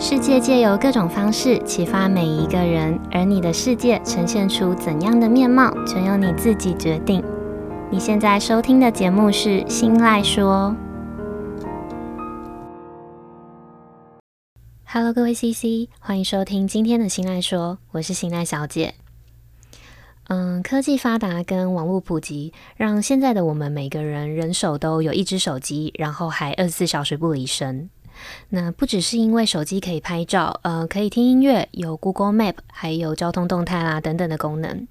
世界借由各种方式启发每一个人，而你的世界呈现出怎样的面貌，全由你自己决定。你现在收听的节目是《新赖说》。Hello，各位 CC，欢迎收听今天的《新赖说》，我是新赖小姐。嗯，科技发达跟网络普及，让现在的我们每个人人手都有一只手机，然后还二十四小时不离身。那不只是因为手机可以拍照，呃，可以听音乐，有 Google Map，还有交通动态啦等等的功能，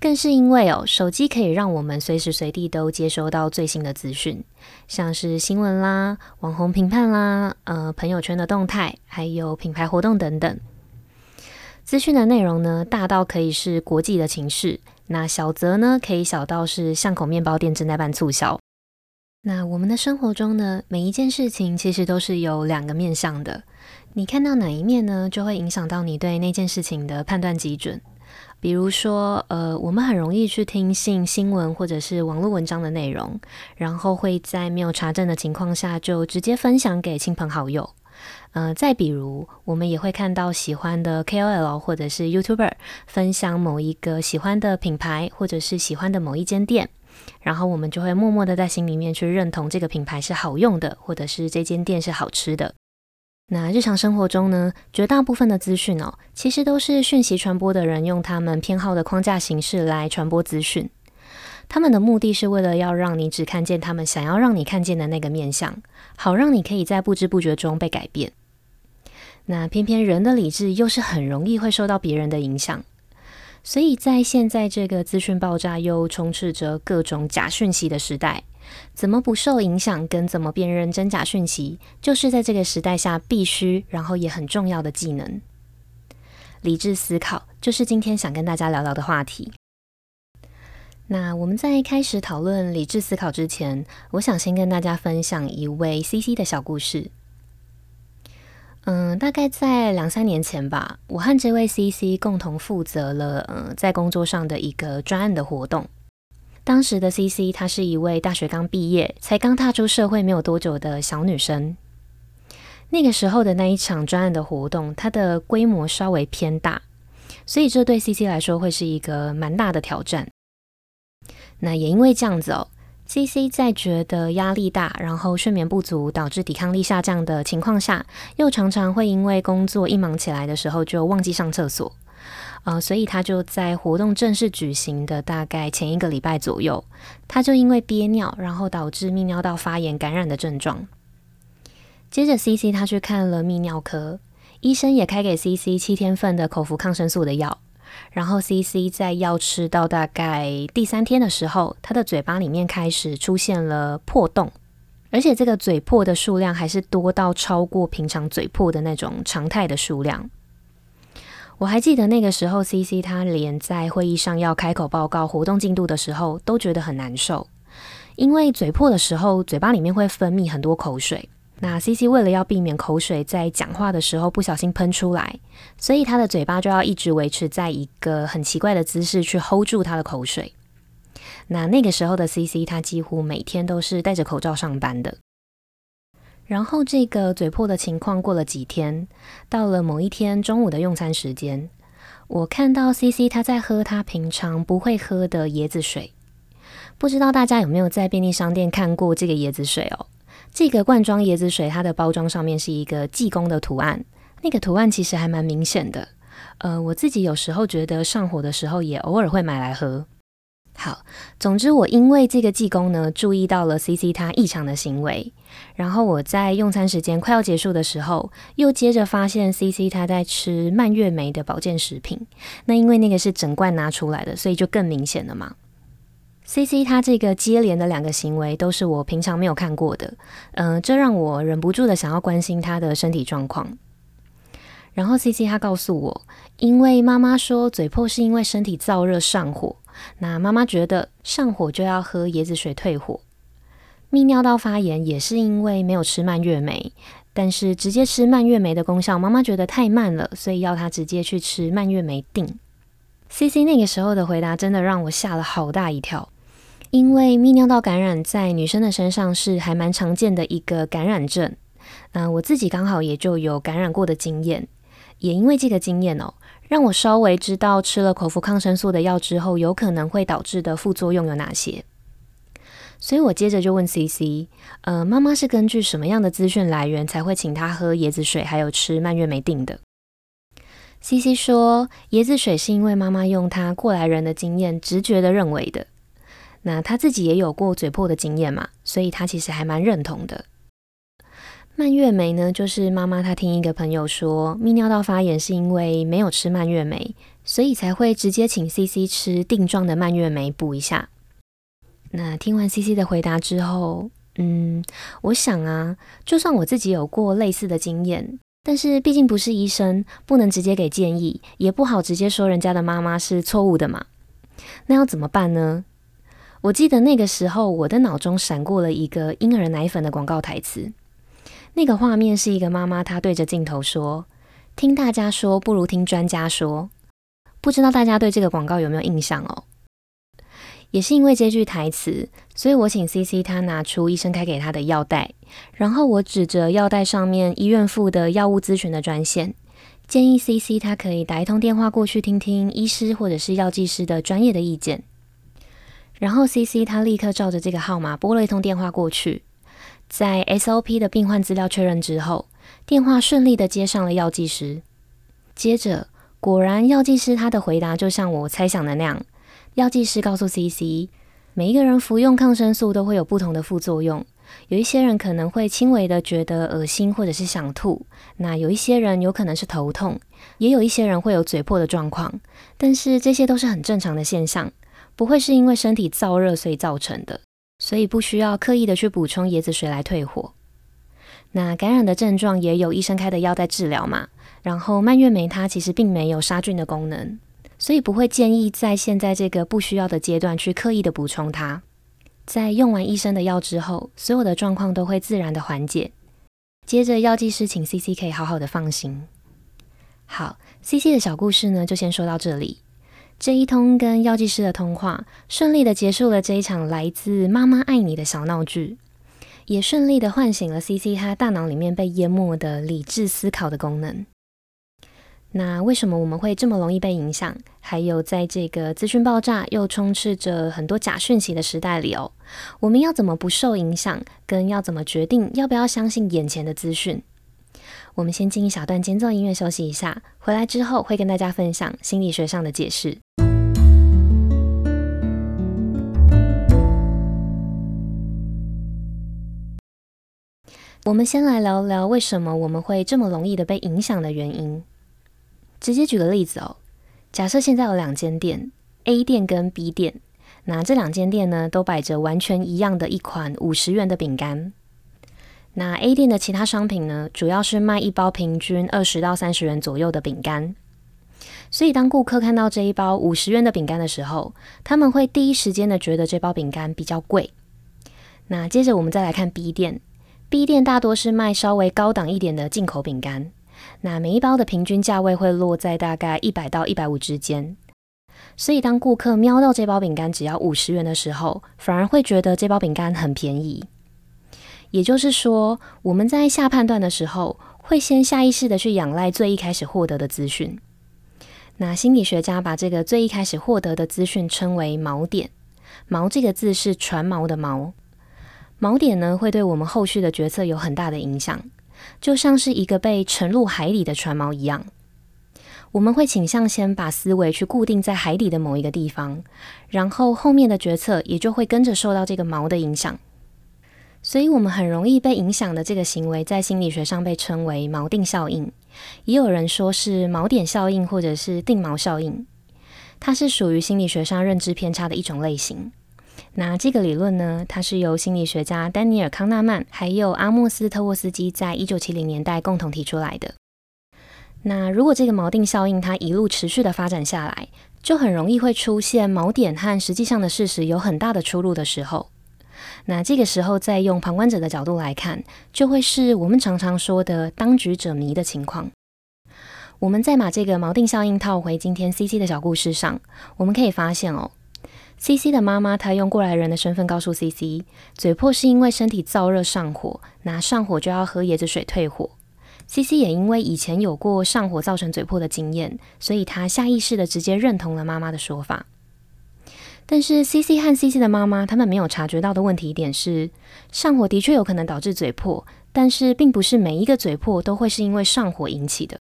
更是因为哦，手机可以让我们随时随地都接收到最新的资讯，像是新闻啦、网红评判啦、呃，朋友圈的动态，还有品牌活动等等。资讯的内容呢，大到可以是国际的情势，那小则呢，可以小到是巷口面包店正在办促销。那我们的生活中呢，每一件事情其实都是有两个面向的。你看到哪一面呢，就会影响到你对那件事情的判断基准。比如说，呃，我们很容易去听信新闻或者是网络文章的内容，然后会在没有查证的情况下就直接分享给亲朋好友。呃，再比如，我们也会看到喜欢的 KOL 或者是 YouTuber 分享某一个喜欢的品牌，或者是喜欢的某一间店。然后我们就会默默的在心里面去认同这个品牌是好用的，或者是这间店是好吃的。那日常生活中呢，绝大部分的资讯哦，其实都是讯息传播的人用他们偏好的框架形式来传播资讯。他们的目的是为了要让你只看见他们想要让你看见的那个面相，好让你可以在不知不觉中被改变。那偏偏人的理智又是很容易会受到别人的影响。所以在现在这个资讯爆炸又充斥着各种假讯息的时代，怎么不受影响跟怎么辨认真假讯息，就是在这个时代下必须，然后也很重要的技能。理智思考就是今天想跟大家聊聊的话题。那我们在开始讨论理智思考之前，我想先跟大家分享一位 CC 的小故事。嗯，大概在两三年前吧，我和这位 CC 共同负责了嗯，在工作上的一个专案的活动。当时的 CC 她是一位大学刚毕业、才刚踏出社会没有多久的小女生。那个时候的那一场专案的活动，它的规模稍微偏大，所以这对 CC 来说会是一个蛮大的挑战。那也因为这样子哦。CC 在觉得压力大，然后睡眠不足导致抵抗力下降的情况下，又常常会因为工作一忙起来的时候就忘记上厕所，呃，所以他就在活动正式举行的大概前一个礼拜左右，他就因为憋尿，然后导致泌尿道发炎感染的症状。接着 CC 他去看了泌尿科，医生也开给 CC 七天份的口服抗生素的药。然后，CC 在药吃到大概第三天的时候，他的嘴巴里面开始出现了破洞，而且这个嘴破的数量还是多到超过平常嘴破的那种常态的数量。我还记得那个时候，CC 他连在会议上要开口报告活动进度的时候，都觉得很难受，因为嘴破的时候，嘴巴里面会分泌很多口水。那 CC 为了要避免口水在讲话的时候不小心喷出来，所以他的嘴巴就要一直维持在一个很奇怪的姿势去 hold 住他的口水。那那个时候的 CC，他几乎每天都是戴着口罩上班的。然后这个嘴破的情况过了几天，到了某一天中午的用餐时间，我看到 CC 他在喝他平常不会喝的椰子水。不知道大家有没有在便利商店看过这个椰子水哦？这个罐装椰子水，它的包装上面是一个济公的图案，那个图案其实还蛮明显的。呃，我自己有时候觉得上火的时候，也偶尔会买来喝。好，总之我因为这个济公呢，注意到了 CC 他异常的行为，然后我在用餐时间快要结束的时候，又接着发现 CC 他在吃蔓越莓的保健食品。那因为那个是整罐拿出来的，所以就更明显了嘛。CC 他这个接连的两个行为都是我平常没有看过的，嗯、呃，这让我忍不住的想要关心他的身体状况。然后 CC 他告诉我，因为妈妈说嘴破是因为身体燥热上火，那妈妈觉得上火就要喝椰子水退火。泌尿道发炎也是因为没有吃蔓越莓，但是直接吃蔓越莓的功效，妈妈觉得太慢了，所以要他直接去吃蔓越莓定。CC 那个时候的回答真的让我吓了好大一跳。因为泌尿道感染在女生的身上是还蛮常见的一个感染症，那我自己刚好也就有感染过的经验，也因为这个经验哦，让我稍微知道吃了口服抗生素的药之后，有可能会导致的副作用有哪些。所以我接着就问 CC，呃，妈妈是根据什么样的资讯来源才会请她喝椰子水，还有吃蔓越莓定的？CC 说，椰子水是因为妈妈用她过来人的经验直觉的认为的。那她自己也有过嘴破的经验嘛，所以她其实还蛮认同的。蔓越莓呢，就是妈妈她听一个朋友说，泌尿道发炎是因为没有吃蔓越莓，所以才会直接请 CC 吃定状的蔓越莓补一下。那听完 CC 的回答之后，嗯，我想啊，就算我自己有过类似的经验，但是毕竟不是医生，不能直接给建议，也不好直接说人家的妈妈是错误的嘛。那要怎么办呢？我记得那个时候，我的脑中闪过了一个婴儿奶粉的广告台词。那个画面是一个妈妈，她对着镜头说：“听大家说不如听专家说。”不知道大家对这个广告有没有印象哦？也是因为这句台词，所以我请 CC 他拿出医生开给他的药袋，然后我指着药袋上面医院附的药物咨询的专线，建议 CC 他可以打一通电话过去听听医师或者是药剂师的专业的意见。然后 CC 他立刻照着这个号码拨了一通电话过去。在 SOP 的病患资料确认之后，电话顺利的接上了药剂师。接着，果然药剂师他的回答就像我猜想的那样，药剂师告诉 CC，每一个人服用抗生素都会有不同的副作用，有一些人可能会轻微的觉得恶心或者是想吐，那有一些人有可能是头痛，也有一些人会有嘴破的状况，但是这些都是很正常的现象，不会是因为身体燥热所以造成的。所以不需要刻意的去补充椰子水来退火。那感染的症状也有医生开的药在治疗嘛。然后蔓越莓它其实并没有杀菌的功能，所以不会建议在现在这个不需要的阶段去刻意的补充它。在用完医生的药之后，所有的状况都会自然的缓解。接着药剂师请 CC 可以好好的放心。好，CC 的小故事呢就先说到这里。这一通跟药剂师的通话，顺利的结束了这一场来自妈妈爱你的小闹剧，也顺利的唤醒了 CC 他大脑里面被淹没的理智思考的功能。那为什么我们会这么容易被影响？还有在这个资讯爆炸又充斥着很多假讯息的时代里哦，我们要怎么不受影响？跟要怎么决定要不要相信眼前的资讯？我们先进一小段间奏音乐休息一下，回来之后会跟大家分享心理学上的解释。我们先来聊聊为什么我们会这么容易的被影响的原因。直接举个例子哦，假设现在有两间店，A 店跟 B 店，那这两间店呢都摆着完全一样的一款五十元的饼干。那 A 店的其他商品呢，主要是卖一包平均二十到三十元左右的饼干。所以当顾客看到这一包五十元的饼干的时候，他们会第一时间的觉得这包饼干比较贵。那接着我们再来看 B 店，B 店大多是卖稍微高档一点的进口饼干。那每一包的平均价位会落在大概一百到一百五之间。所以当顾客瞄到这包饼干只要五十元的时候，反而会觉得这包饼干很便宜。也就是说，我们在下判断的时候，会先下意识的去仰赖最一开始获得的资讯。那心理学家把这个最一开始获得的资讯称为锚点。锚这个字是船锚的锚。锚点呢，会对我们后续的决策有很大的影响，就像是一个被沉入海里的船锚一样。我们会倾向先把思维去固定在海底的某一个地方，然后后面的决策也就会跟着受到这个锚的影响。所以，我们很容易被影响的这个行为，在心理学上被称为锚定效应，也有人说是锚点效应，或者是定锚效应。它是属于心理学上认知偏差的一种类型。那这个理论呢，它是由心理学家丹尼尔·康纳曼还有阿莫斯·特沃斯基在一九七零年代共同提出来的。那如果这个锚定效应它一路持续的发展下来，就很容易会出现锚点和实际上的事实有很大的出入的时候。那这个时候，再用旁观者的角度来看，就会是我们常常说的“当局者迷”的情况。我们再把这个锚定效应套回今天 CC 的小故事上，我们可以发现哦 CC 的妈妈她用过来人的身份告诉 CC，嘴破是因为身体燥热上火，那上火就要喝椰子水退火。CC 也因为以前有过上火造成嘴破的经验，所以她下意识的直接认同了妈妈的说法。但是 CC 和 CC 的妈妈他们没有察觉到的问题点是，上火的确有可能导致嘴破，但是并不是每一个嘴破都会是因为上火引起的。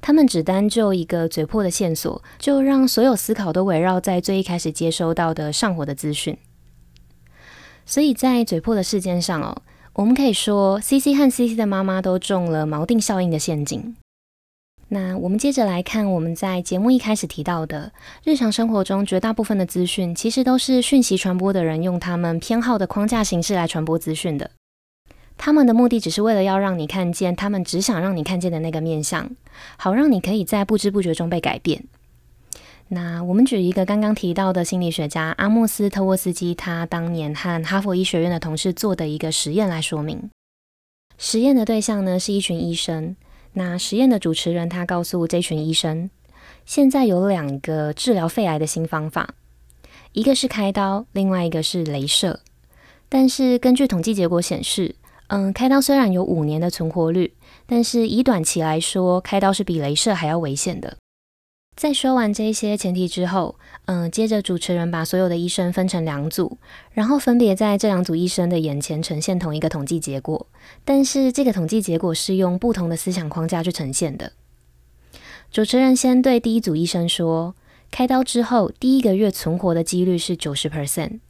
他们只单就一个嘴破的线索，就让所有思考都围绕在最一开始接收到的上火的资讯。所以在嘴破的事件上哦。我们可以说，CC 和 CC 的妈妈都中了锚定效应的陷阱。那我们接着来看，我们在节目一开始提到的，日常生活中绝大部分的资讯，其实都是讯息传播的人用他们偏好的框架形式来传播资讯的。他们的目的只是为了要让你看见他们只想让你看见的那个面相，好让你可以在不知不觉中被改变。那我们举一个刚刚提到的心理学家阿莫斯特沃斯基，他当年和哈佛医学院的同事做的一个实验来说明。实验的对象呢是一群医生。那实验的主持人他告诉这群医生，现在有两个治疗肺癌的新方法，一个是开刀，另外一个是镭射。但是根据统计结果显示，嗯，开刀虽然有五年的存活率，但是以短期来说，开刀是比镭射还要危险的。在说完这些前提之后，嗯，接着主持人把所有的医生分成两组，然后分别在这两组医生的眼前呈现同一个统计结果，但是这个统计结果是用不同的思想框架去呈现的。主持人先对第一组医生说，开刀之后第一个月存活的几率是九十 percent，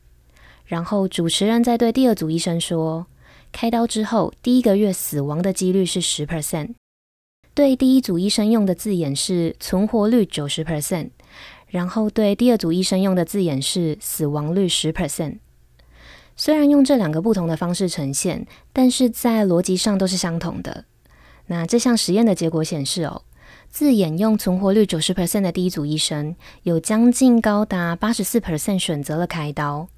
然后主持人再对第二组医生说，开刀之后第一个月死亡的几率是十 percent。对第一组医生用的字眼是存活率九十 percent，然后对第二组医生用的字眼是死亡率十 percent。虽然用这两个不同的方式呈现，但是在逻辑上都是相同的。那这项实验的结果显示哦，字眼用存活率九十 percent 的第一组医生，有将近高达八十四 percent 选择了开刀；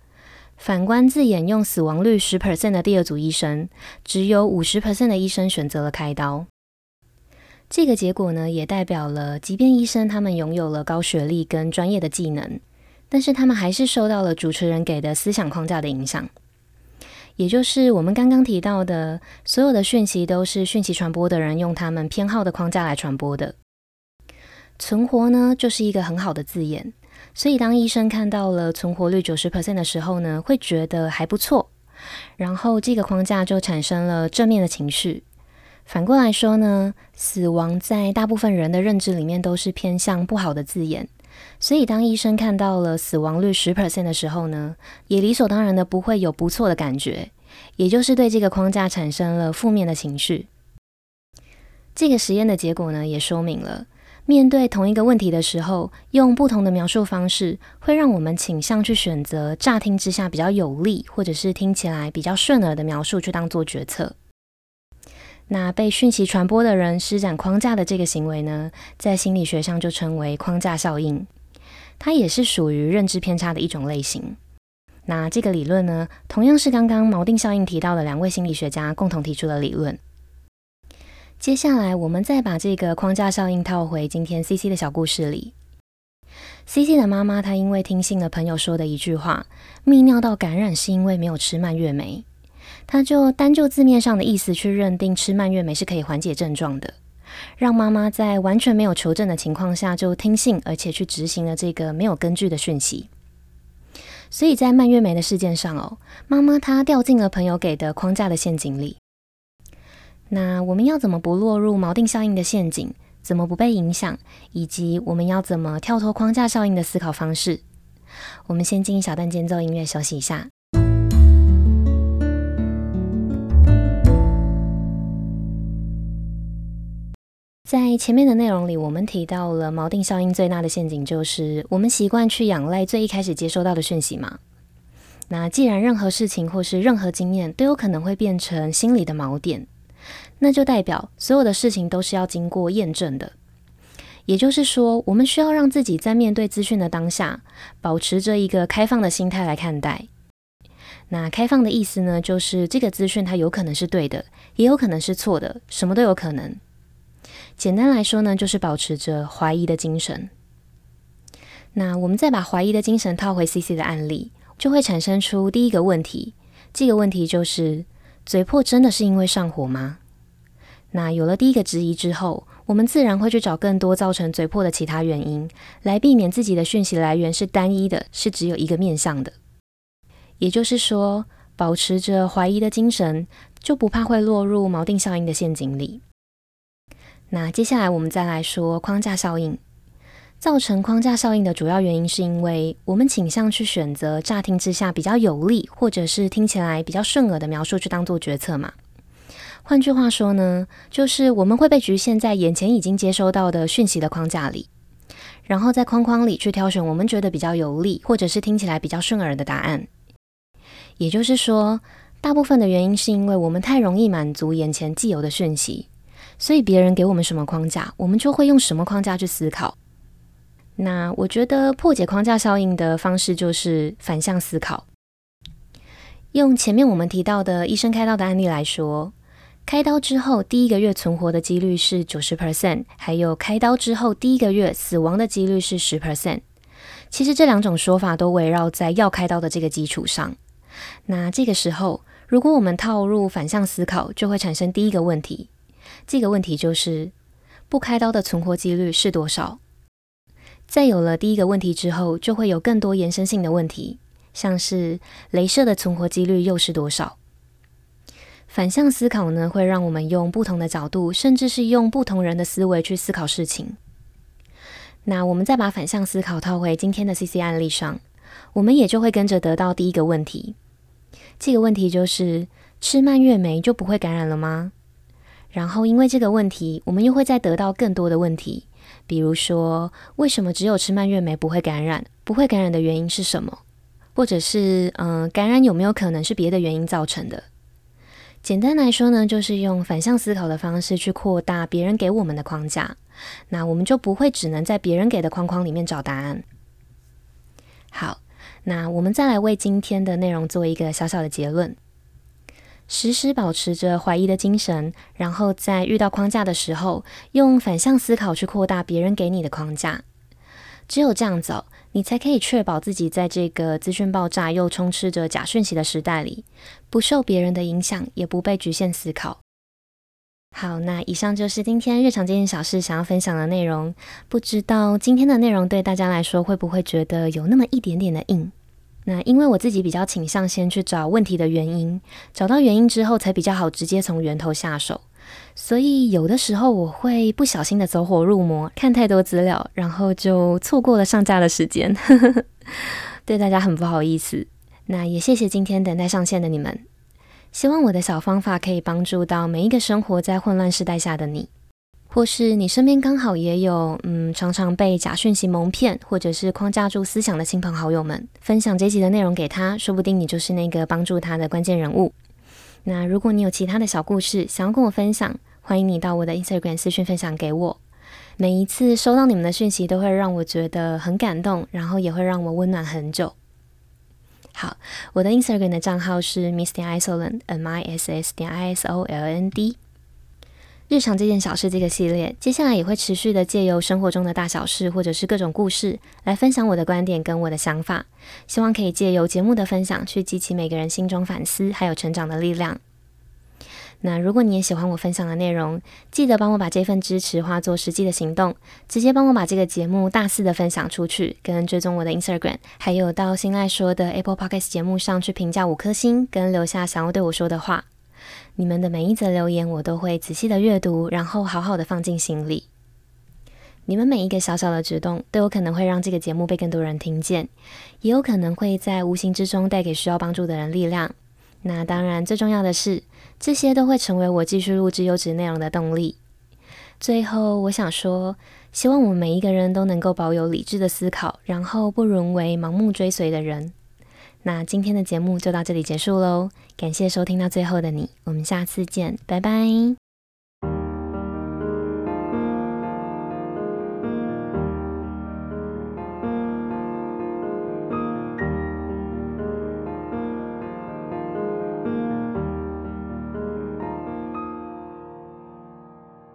反观字眼用死亡率十 percent 的第二组医生，只有五十 percent 的医生选择了开刀。这个结果呢，也代表了，即便医生他们拥有了高学历跟专业的技能，但是他们还是受到了主持人给的思想框架的影响。也就是我们刚刚提到的，所有的讯息都是讯息传播的人用他们偏好的框架来传播的。存活呢，就是一个很好的字眼，所以当医生看到了存活率九十 percent 的时候呢，会觉得还不错，然后这个框架就产生了正面的情绪。反过来说呢，死亡在大部分人的认知里面都是偏向不好的字眼，所以当医生看到了死亡率十 percent 的时候呢，也理所当然的不会有不错的感觉，也就是对这个框架产生了负面的情绪。这个实验的结果呢，也说明了面对同一个问题的时候，用不同的描述方式，会让我们倾向去选择乍听之下比较有利，或者是听起来比较顺耳的描述去当做决策。那被讯息传播的人施展框架的这个行为呢，在心理学上就称为框架效应，它也是属于认知偏差的一种类型。那这个理论呢，同样是刚刚锚定效应提到的两位心理学家共同提出的理论。接下来，我们再把这个框架效应套回今天 CC 的小故事里。CC 的妈妈她因为听信了朋友说的一句话，泌尿道感染是因为没有吃蔓越莓。他就单就字面上的意思去认定吃蔓越莓是可以缓解症状的，让妈妈在完全没有求证的情况下就听信，而且去执行了这个没有根据的讯息。所以在蔓越莓的事件上哦，妈妈她掉进了朋友给的框架的陷阱里。那我们要怎么不落入锚定效应的陷阱？怎么不被影响？以及我们要怎么跳脱框架效应的思考方式？我们先进一小段间奏音乐休息一下。在前面的内容里，我们提到了锚定效应最大的陷阱，就是我们习惯去仰赖最一开始接收到的讯息嘛。那既然任何事情或是任何经验都有可能会变成心理的锚点，那就代表所有的事情都是要经过验证的。也就是说，我们需要让自己在面对资讯的当下，保持着一个开放的心态来看待。那开放的意思呢，就是这个资讯它有可能是对的，也有可能是错的，什么都有可能。简单来说呢，就是保持着怀疑的精神。那我们再把怀疑的精神套回 CC 的案例，就会产生出第一个问题。这个问题就是：嘴破真的是因为上火吗？那有了第一个质疑之后，我们自然会去找更多造成嘴破的其他原因，来避免自己的讯息来源是单一的，是只有一个面向的。也就是说，保持着怀疑的精神，就不怕会落入锚定效应的陷阱里。那接下来我们再来说框架效应。造成框架效应的主要原因，是因为我们倾向去选择乍听之下比较有利，或者是听起来比较顺耳的描述去当做决策嘛。换句话说呢，就是我们会被局限在眼前已经接收到的讯息的框架里，然后在框框里去挑选我们觉得比较有利，或者是听起来比较顺耳的答案。也就是说，大部分的原因是因为我们太容易满足眼前既有的讯息，所以别人给我们什么框架，我们就会用什么框架去思考。那我觉得破解框架效应的方式就是反向思考。用前面我们提到的医生开刀的案例来说，开刀之后第一个月存活的几率是九十 percent，还有开刀之后第一个月死亡的几率是十 percent。其实这两种说法都围绕在要开刀的这个基础上。那这个时候，如果我们套入反向思考，就会产生第一个问题。这个问题就是不开刀的存活几率是多少？在有了第一个问题之后，就会有更多延伸性的问题，像是镭射的存活几率又是多少？反向思考呢，会让我们用不同的角度，甚至是用不同人的思维去思考事情。那我们再把反向思考套回今天的 CC 案例上，我们也就会跟着得到第一个问题。这个问题就是：吃蔓越莓就不会感染了吗？然后因为这个问题，我们又会再得到更多的问题。比如说，为什么只有吃蔓越莓不会感染？不会感染的原因是什么？或者是，嗯、感染有没有可能是别的原因造成的？简单来说呢，就是用反向思考的方式去扩大别人给我们的框架，那我们就不会只能在别人给的框框里面找答案。好，那我们再来为今天的内容做一个小小的结论。时时保持着怀疑的精神，然后在遇到框架的时候，用反向思考去扩大别人给你的框架。只有这样子，你才可以确保自己在这个资讯爆炸又充斥着假讯息的时代里，不受别人的影响，也不被局限思考。好，那以上就是今天日常这件小事想要分享的内容。不知道今天的内容对大家来说会不会觉得有那么一点点的硬？那因为我自己比较倾向先去找问题的原因，找到原因之后才比较好直接从源头下手，所以有的时候我会不小心的走火入魔，看太多资料，然后就错过了上架的时间，对大家很不好意思。那也谢谢今天等待上线的你们，希望我的小方法可以帮助到每一个生活在混乱时代下的你。或是你身边刚好也有，嗯，常常被假讯息蒙骗，或者是框架住思想的亲朋好友们，分享这集的内容给他，说不定你就是那个帮助他的关键人物。那如果你有其他的小故事想要跟我分享，欢迎你到我的 Instagram 私讯分享给我。每一次收到你们的讯息，都会让我觉得很感动，然后也会让我温暖很久。好，我的 Instagram 的账号是 miss 点 isoland，m i s s 点 i s o l n d。日常这件小事这个系列，接下来也会持续的借由生活中的大小事，或者是各种故事，来分享我的观点跟我的想法。希望可以借由节目的分享，去激起每个人心中反思还有成长的力量。那如果你也喜欢我分享的内容，记得帮我把这份支持化作实际的行动，直接帮我把这个节目大肆的分享出去，跟追踪我的 Instagram，还有到新赖说的 Apple Podcast 节目上去评价五颗星，跟留下想要对我说的话。你们的每一则留言，我都会仔细的阅读，然后好好的放进心里。你们每一个小小的举动，都有可能会让这个节目被更多人听见，也有可能会在无形之中带给需要帮助的人力量。那当然，最重要的是，这些都会成为我继续录制优质内容的动力。最后，我想说，希望我们每一个人都能够保有理智的思考，然后不沦为盲目追随的人。那今天的节目就到这里结束喽，感谢收听到最后的你，我们下次见，拜拜。